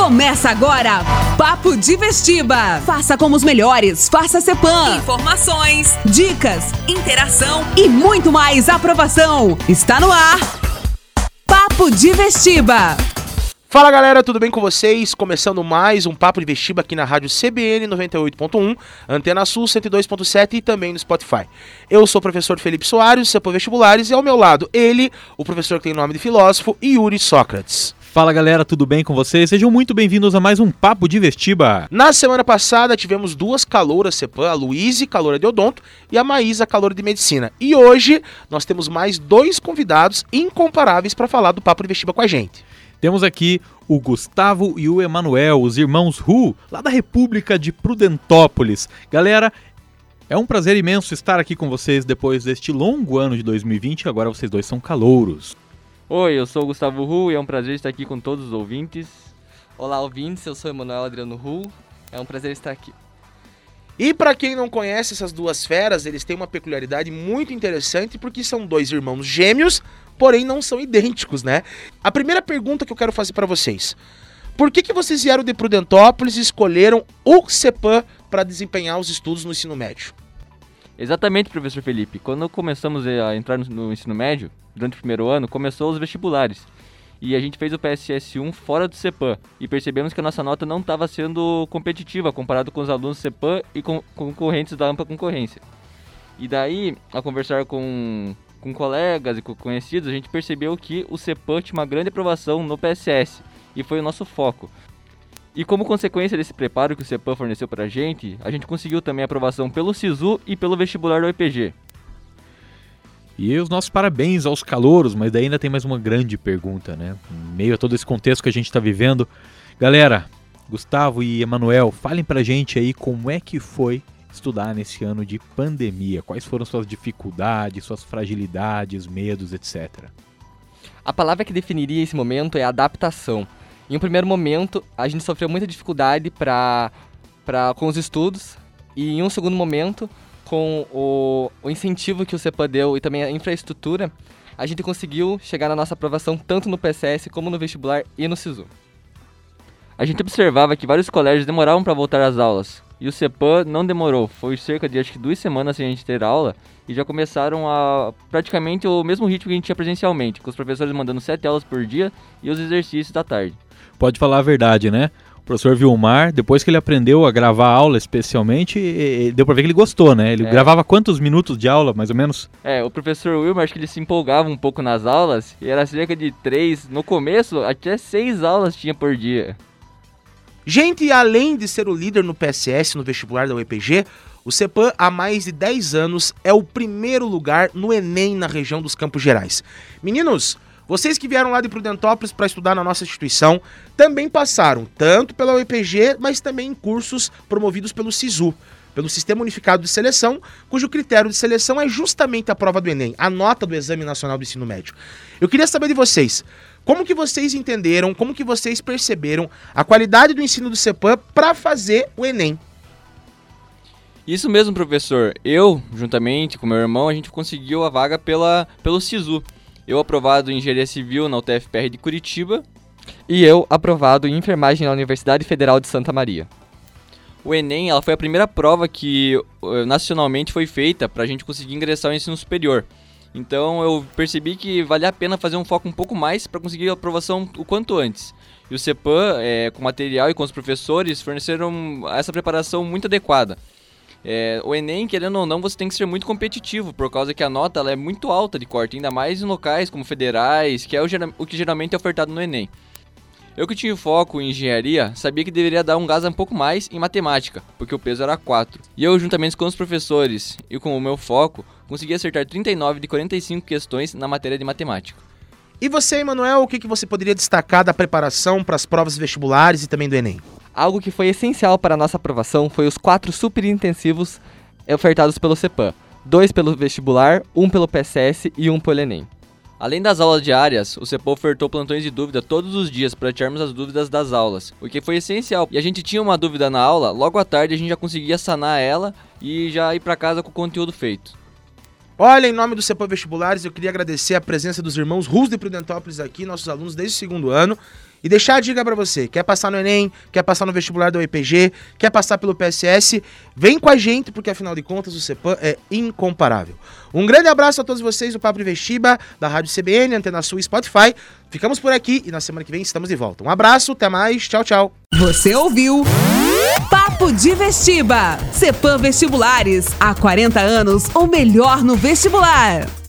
Começa agora, Papo de Vestiba. Faça como os melhores, faça Cepan. Informações, Dicas interação. e muito mais aprovação. Está no ar, Papo de Vestiba. Fala galera, tudo bem com vocês? Começando mais um Papo de Vestiba aqui na rádio CBN 98.1, Antena Sul 102.7 e também no Spotify. Eu sou o professor Felipe Soares, CEPO Vestibulares, e ao meu lado ele, o professor que tem nome de filósofo, Yuri Sócrates. Fala galera, tudo bem com vocês? Sejam muito bem-vindos a mais um Papo de Vestiba. Na semana passada tivemos duas calouras CEPAM, a Luíse, caloura de odonto, e a Maísa, caloura de medicina. E hoje nós temos mais dois convidados incomparáveis para falar do Papo de Vestiba com a gente. Temos aqui o Gustavo e o Emanuel, os irmãos Ru, lá da República de Prudentópolis. Galera, é um prazer imenso estar aqui com vocês depois deste longo ano de 2020. Agora vocês dois são calouros. Oi, eu sou o Gustavo Ru e é um prazer estar aqui com todos os ouvintes. Olá, ouvintes, eu sou Emanuel Adriano Ru. É um prazer estar aqui. E para quem não conhece essas duas feras, eles têm uma peculiaridade muito interessante porque são dois irmãos gêmeos, porém não são idênticos, né? A primeira pergunta que eu quero fazer para vocês: por que, que vocês vieram de Prudentópolis e escolheram o CEPAM para desempenhar os estudos no ensino médio? Exatamente, professor Felipe. Quando começamos a entrar no, no ensino médio, durante o primeiro ano, começou os vestibulares. E a gente fez o PSS1 fora do CEPAM e percebemos que a nossa nota não estava sendo competitiva comparado com os alunos do CEPAM e com concorrentes da ampla concorrência. E daí, ao conversar com, com colegas e com conhecidos, a gente percebeu que o CEPAM tinha uma grande aprovação no PSS e foi o nosso foco. E como consequência desse preparo que o CEPAM forneceu pra gente, a gente conseguiu também a aprovação pelo SISU e pelo vestibular do IPG. E os nossos parabéns aos calouros, mas daí ainda tem mais uma grande pergunta, né? Em meio a todo esse contexto que a gente está vivendo. Galera, Gustavo e Emanuel, falem pra gente aí como é que foi estudar nesse ano de pandemia. Quais foram suas dificuldades, suas fragilidades, medos, etc. A palavra que definiria esse momento é adaptação. Em um primeiro momento, a gente sofreu muita dificuldade pra, com os estudos, e em um segundo momento, com o, o incentivo que o CEPA deu e também a infraestrutura, a gente conseguiu chegar na nossa aprovação tanto no PSS como no vestibular e no SISU. A gente observava que vários colégios demoravam para voltar às aulas. E o CEPAM não demorou, foi cerca de acho que duas semanas sem a gente ter aula e já começaram a praticamente o mesmo ritmo que a gente tinha presencialmente, com os professores mandando sete aulas por dia e os exercícios da tarde. Pode falar a verdade, né? O professor Vilmar, depois que ele aprendeu a gravar aula especialmente, deu pra ver que ele gostou, né? Ele É. gravava quantos minutos de aula, mais ou menos? É, o professor Wilmer, acho que ele se empolgava um pouco nas aulas e era cerca de três, no começo até seis aulas tinha por dia. Gente, além de ser o líder no PSS no vestibular da UEPG, o CEPAM há mais de 10 anos é o primeiro lugar no Enem na região dos Campos Gerais. Meninos, vocês que vieram lá de Prudentópolis para estudar na nossa instituição também passaram tanto pela UEPG, mas também em cursos promovidos pelo SISU, pelo Sistema Unificado de Seleção, cujo critério de seleção é justamente a prova do Enem, a nota do Exame Nacional do Ensino Médio. Eu queria saber de vocês, como que vocês entenderam, como que vocês perceberam a qualidade do ensino do CEPAM para fazer o Enem? Isso mesmo, professor. Eu, juntamente com meu irmão, a gente conseguiu a vaga pela, pelo SISU. Eu aprovado em Engenharia Civil na UTFPR de Curitiba. E eu, aprovado em enfermagem na Universidade Federal de Santa Maria. O Enem ela foi a primeira prova que eh, nacionalmente foi feita para a gente conseguir ingressar ao ensino superior. Então eu percebi que valia a pena fazer um foco um pouco mais para conseguir a aprovação o quanto antes. E o CEPAM, eh, com material e com os professores, forneceram essa preparação muito adequada. É, o Enem, querendo ou não, você tem que ser muito competitivo, por causa que a nota ela é muito alta de corte, ainda mais em locais como federais, que é o, o que geralmente é ofertado no Enem. Eu que tinha foco em engenharia, sabia que deveria dar um gás um pouco mais em matemática, porque o peso era 4. E eu, juntamente com os professores e com o meu foco, consegui acertar 39 de 45 questões na matéria de matemática. E você, Emanuel, o que, que você poderia destacar da preparação para as provas vestibulares e também do Enem? Algo que foi essencial para a nossa aprovação foi os quatro superintensivos ofertados pelo CEPAM. Dois pelo vestibular, um pelo PSS e um pelo Enem. Além das aulas diárias, o CEPO ofertou plantões de dúvida todos os dias para tirarmos as dúvidas das aulas, o que foi essencial. E a gente tinha uma dúvida na aula, logo à tarde a gente já conseguia sanar ela e já ir para casa com o conteúdo feito. Olha, em nome do CEPAM Vestibulares, eu queria agradecer a presença dos irmãos Rus de Prudentópolis aqui, nossos alunos desde o segundo ano. E deixar a dica pra você, quer passar no Enem, quer passar no vestibular da UEPG, quer passar pelo PSS, vem com a gente, porque afinal de contas o CEPAM é incomparável. Um grande abraço a todos vocês do Papo Vestiba, da Rádio CBN, Antena Sul e Spotify. Ficamos por aqui e na semana que vem estamos de volta. Um abraço, até mais, tchau, tchau. Você ouviu? Papo de Vestiba. Cepam Vestibulares. Há 40 anos, o melhor no vestibular.